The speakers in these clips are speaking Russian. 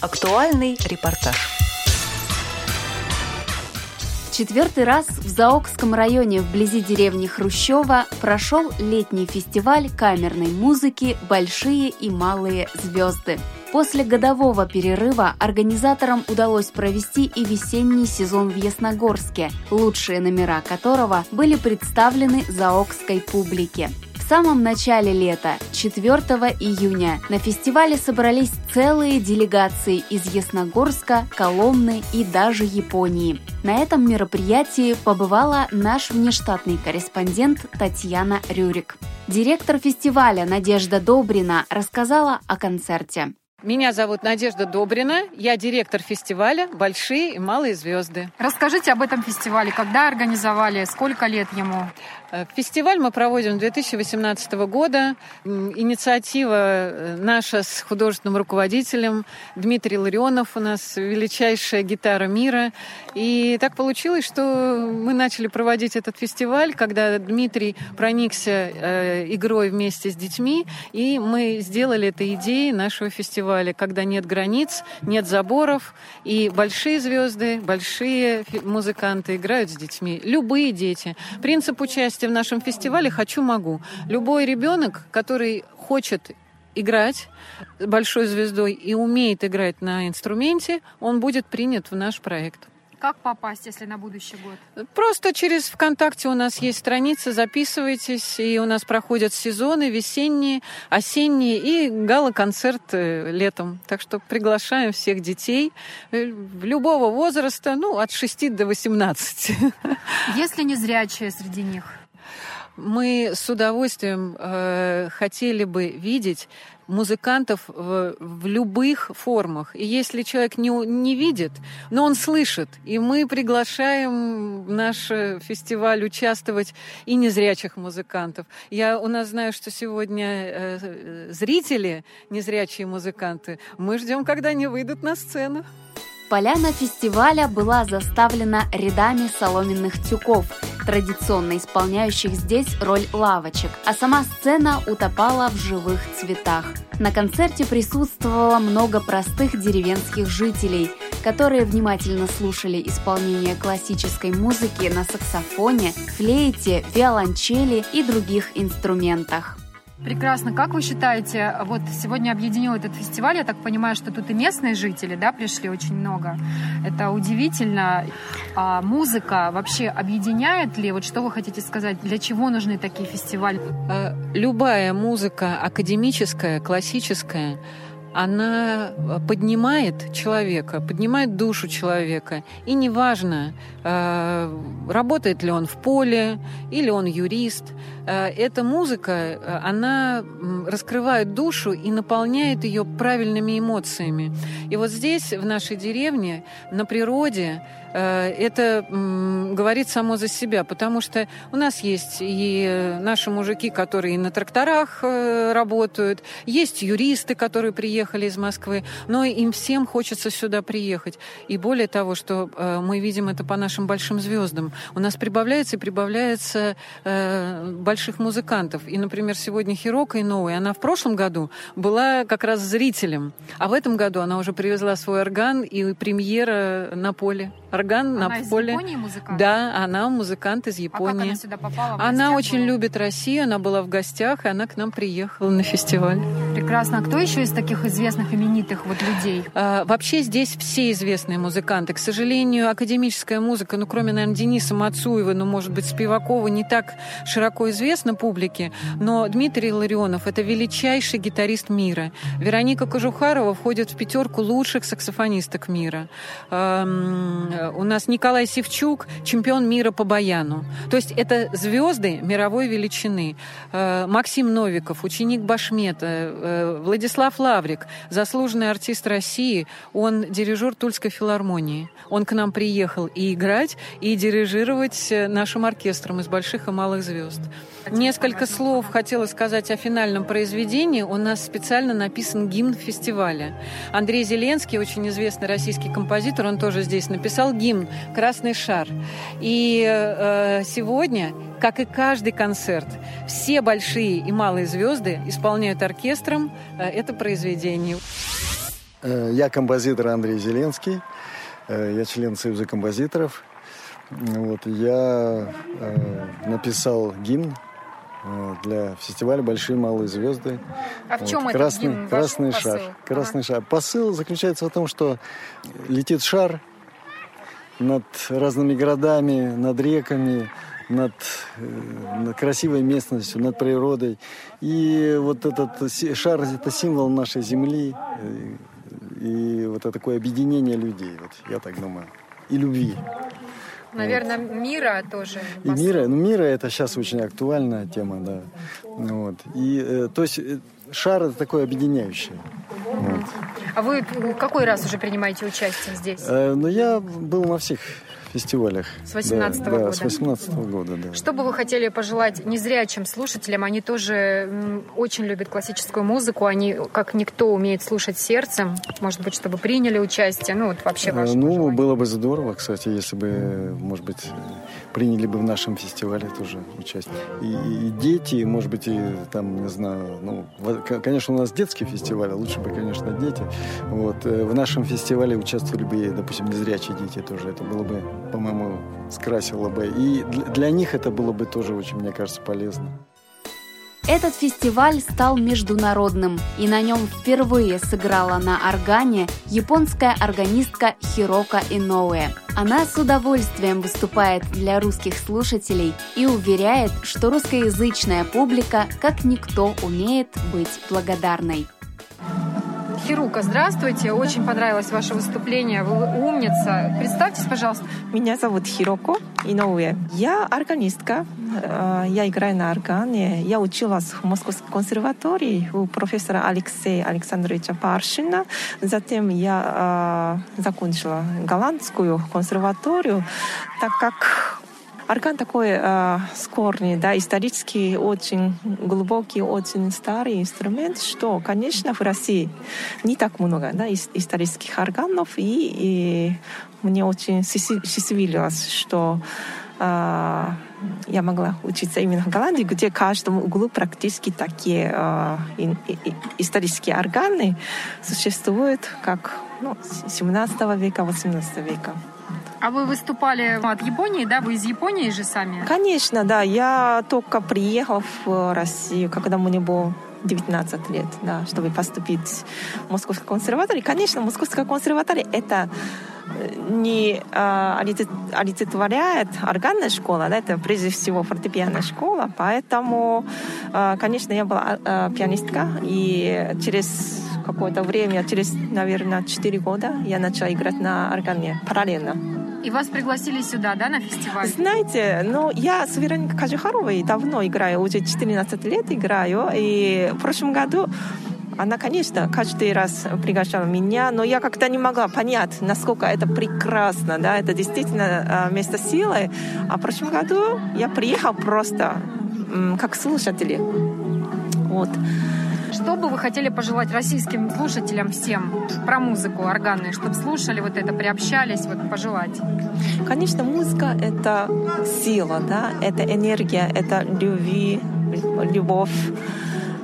Актуальный репортаж. четвертый раз в Заокском районе вблизи деревни Хрущева прошел летний фестиваль камерной музыки «Большие и малые звезды». После годового перерыва организаторам удалось провести и весенний сезон в Ясногорске, лучшие номера которого были представлены заокской публике самом начале лета, 4 июня, на фестивале собрались целые делегации из Ясногорска, Коломны и даже Японии. На этом мероприятии побывала наш внештатный корреспондент Татьяна Рюрик. Директор фестиваля Надежда Добрина рассказала о концерте. Меня зовут Надежда Добрина, я директор фестиваля «Большие и малые звезды». Расскажите об этом фестивале, когда организовали, сколько лет ему? Э, фестиваль мы проводим 2018 года. Инициатива э, наша с художественным руководителем Дмитрий Ларионов у нас величайшая гитара мира. И так получилось, что мы начали проводить этот фестиваль, когда Дмитрий проникся э, игрой вместе с детьми, и мы сделали это идеей нашего фестиваля, когда нет границ, нет заборов, и большие звезды, большие музыканты играют с детьми. Любые дети. Принцип участия участие в нашем фестивале «Хочу, могу». Любой ребенок, который хочет играть большой звездой и умеет играть на инструменте, он будет принят в наш проект. Как попасть, если на будущий год? Просто через ВКонтакте у нас есть страница, записывайтесь, и у нас проходят сезоны весенние, осенние и гала-концерт э, летом. Так что приглашаем всех детей э, любого возраста, ну, от 6 до 18. Есть ли незрячие среди них? Мы с удовольствием э, хотели бы видеть музыкантов в, в любых формах. И если человек не, не видит, но он слышит, и мы приглашаем наш фестиваль участвовать и незрячих музыкантов. Я у нас знаю, что сегодня э, зрители, незрячие музыканты, мы ждем, когда они выйдут на сцену. Поляна фестиваля была заставлена рядами соломенных тюков, традиционно исполняющих здесь роль лавочек, а сама сцена утопала в живых цветах. На концерте присутствовало много простых деревенских жителей, которые внимательно слушали исполнение классической музыки на саксофоне, флейте, виолончели и других инструментах. Прекрасно. Как вы считаете, вот сегодня объединил этот фестиваль, я так понимаю, что тут и местные жители, да, пришли очень много. Это удивительно. А музыка вообще объединяет ли? Вот что вы хотите сказать? Для чего нужны такие фестивали? Э, любая музыка академическая, классическая, она э, поднимает человека, поднимает душу человека. И неважно, э, работает ли он в поле или он юрист, э, эта музыка, она раскрывает душу и наполняет ее правильными эмоциями. И вот здесь, в нашей деревне, на природе, это говорит само за себя, потому что у нас есть и наши мужики, которые на тракторах работают, есть юристы, которые приехали приехали из Москвы, но им всем хочется сюда приехать. И более того, что э, мы видим это по нашим большим звездам. У нас прибавляется и прибавляется э, больших музыкантов. И, например, сегодня Хирока Иноуэ, она в прошлом году была как раз зрителем, а в этом году она уже привезла свой орган и премьера на поле. Орган она на из поле. Японии музыкант? Да, она музыкант из Японии. А как она сюда попала? Она очень была? любит Россию, она была в гостях, и она к нам приехала на фестиваль. Прекрасно. А кто еще из таких известных, именитых вот людей? А, вообще здесь все известные музыканты. К сожалению, академическая музыка, ну, кроме, наверное, Дениса Мацуева, ну, может быть, Спивакова, не так широко известна публике, но Дмитрий Ларионов – это величайший гитарист мира. Вероника Кожухарова входит в пятерку лучших саксофонисток мира. У нас Николай Севчук – чемпион мира по баяну. То есть это звезды мировой величины. А, Максим Новиков, ученик Башмета, э, Владислав Лаврик, заслуженный артист России, он дирижер Тульской филармонии. Он к нам приехал и играть, и дирижировать э, нашим оркестром из больших и малых звезд. Несколько слов хотела сказать о финальном произведении. У нас специально написан гимн фестиваля. Андрей Зеленский, очень известный российский композитор, он тоже здесь написал гимн «Красный шар». И э, сегодня, как и каждый концерт, все большие и малые звезды исполняют оркестром э, это произведение. Э, я композитор Андрей Зеленский. Э, я член Союза композиторов. Вот, я э, написал гимн для фестиваля «Большие и малые звезды». А в чем вот, это красный, гимн, ваш красный посыл? шар. Красный Ага. шар. Посыл заключается в том, что летит шар над разными городами, над реками, над, э, над красивой местностью, над природой. И вот этот шар – это символ нашей земли. э, И вот это такое объединение людей, вот я так думаю. И любви. Наверное, мира тоже. И мира, ну мира это сейчас очень актуальная тема, да. Вот. И э, то есть шар это такое объединяющее. Вот. А вы какой раз уже принимаете участие здесь? Э, Но я был на всех фестивалях. С 18-го да, года. Да, с 18 года, да. Что бы вы хотели пожелать незрячим слушателям? Они тоже очень любят классическую музыку. Они, как никто, умеют слушать сердцем. Может быть, чтобы приняли участие. Ну, вот вообще Э, ваше Ну, пожелание. было бы здорово, кстати, если бы, может быть, приняли бы в нашем фестивале тоже участие. И, и- и дети, может быть, и там, не знаю, ну, конечно, у нас детский фестиваль, а лучше бы, конечно, дети. Вот. э, В нашем фестивале участвовали бы, и, допустим, незрячие дети тоже. Это было бы, по-моему, скрасило бы. И для них это было бы тоже очень, мне кажется, полезно. Этот фестиваль стал международным, и на нем впервые сыграла на органе японская органистка Хирока Иноуэ. Она с удовольствием выступает для русских слушателей и уверяет, что русскоязычная публика как никто умеет быть благодарной. Хирука, здравствуйте. Очень понравилось ваше выступление. Вы умница. Представьтесь, пожалуйста. Меня зовут Хироко Иноуэ. Я органистка. Э, Я играю на органе. Я училась в Московской консерватории у профессора Алексея Александровича Паршина. Затем я э, закончила голландскую консерваторию, так как Орган такой э, с корней, да, исторически очень глубокий, очень старый инструмент, что, конечно, в России не так много да, ис- исторических органов, и, и мне очень счастливилось, что э, я могла учиться именно в Голландии, где в каждом углу практически такие э, и- и- исторические органы существуют, как ну, с 17 века, 18 века. А вы выступали от Японии, да? Вы из Японии же сами? Конечно, да. Я только приехала в Россию, когда мне было 19 лет, да, чтобы поступить в Московскую консерваторию. Конечно, Московская консерватория — это э, не олицет- олицетворяет органная школа, да, это прежде всего фортепианная школа, поэтому, а, конечно, я была а, пианистка, и через какое-то время, через, наверное, 4 года я начала играть на органе параллельно. И вас пригласили сюда, да, на фестиваль? Знаете, ну, я с Вероникой Кажухаровой давно играю, уже 14 лет играю, и в прошлом году она, конечно, каждый раз приглашала меня, но я как-то не могла понять, насколько это прекрасно, да, это действительно а, место силы. А в прошлом году я приехала просто как слушатель. Вот. Что бы вы хотели пожелать российским слушателям всем про музыку органную, чтобы слушали вот это, приобщались, вот пожелать? Конечно, музыка — это сила, да, это энергия, это любви, любовь.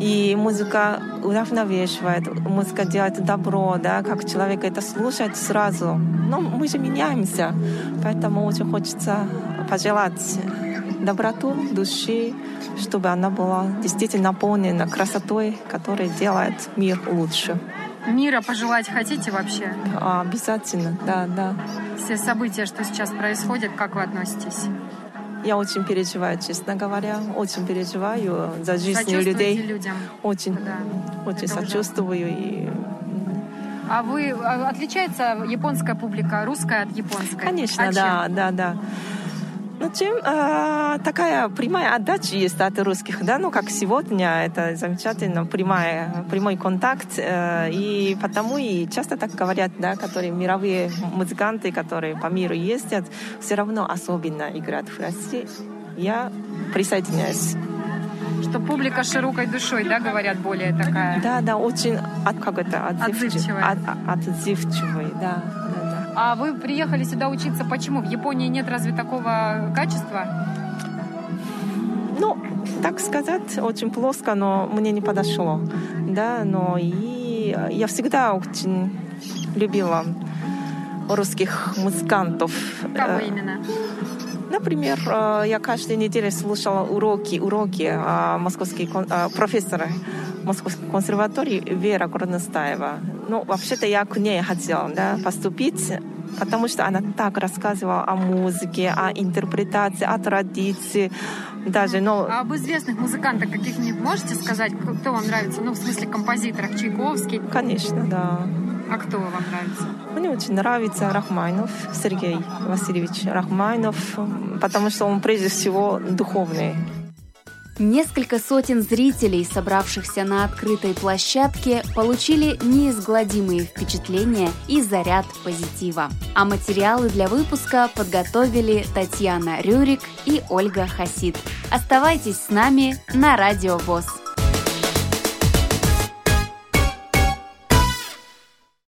И музыка уравновешивает, музыка делает добро, да, как человек это слушает сразу. Но мы же меняемся, поэтому очень хочется пожелать доброту души, чтобы она была действительно наполнена красотой, которая делает мир лучше. Мира пожелать хотите вообще? А, Обязательно, да, да. Все события, что сейчас происходят, как вы относитесь? Я очень переживаю, честно говоря, очень переживаю за жизнь людей. людям? Очень, Да. очень это сочувствую. И... А вы а, отличается японская публика русская от японской? Конечно, А чем? да, да, да. Ну, чем а, такая прямая отдача есть от русских, да, ну, как сегодня, это замечательно, прямая, прямой контакт, э, и потому и часто так говорят, да, которые мировые музыканты, которые по миру ездят, все равно особенно играют в России. Я присоединяюсь. Что публика широкой душой, да, говорят, более такая. Да, да, очень от, как это, отзывчив- Отзывчивая. от- от- отзывчивый, да, да, да. А вы приехали сюда учиться почему? В Японии нет разве такого качества? Ну, так сказать, очень плоско, но мне не подошло, да, но и я всегда очень любила русских музыкантов. Кого именно? Например, я каждую неделю слушала уроки, уроки московских профессора Московской консерватории Вера Горностаева. Ну, вообще-то я к ней хотела да, поступить, потому что она так рассказывала о музыке, о интерпретации, о традиции. Даже, ну... А об известных музыкантах каких-нибудь можете сказать, кто вам нравится? Ну, в смысле композиторов, Чайковский? Конечно, да. А кто вам нравится? Мне очень нравится Рахмайнов, Сергей Васильевич Рахмайнов, потому что он прежде всего духовный. Несколько сотен зрителей, собравшихся на открытой площадке, получили неизгладимые впечатления и заряд позитива. А материалы для выпуска подготовили Татьяна Рюрик и Ольга Хасид. Оставайтесь с нами на Радио ВОЗ.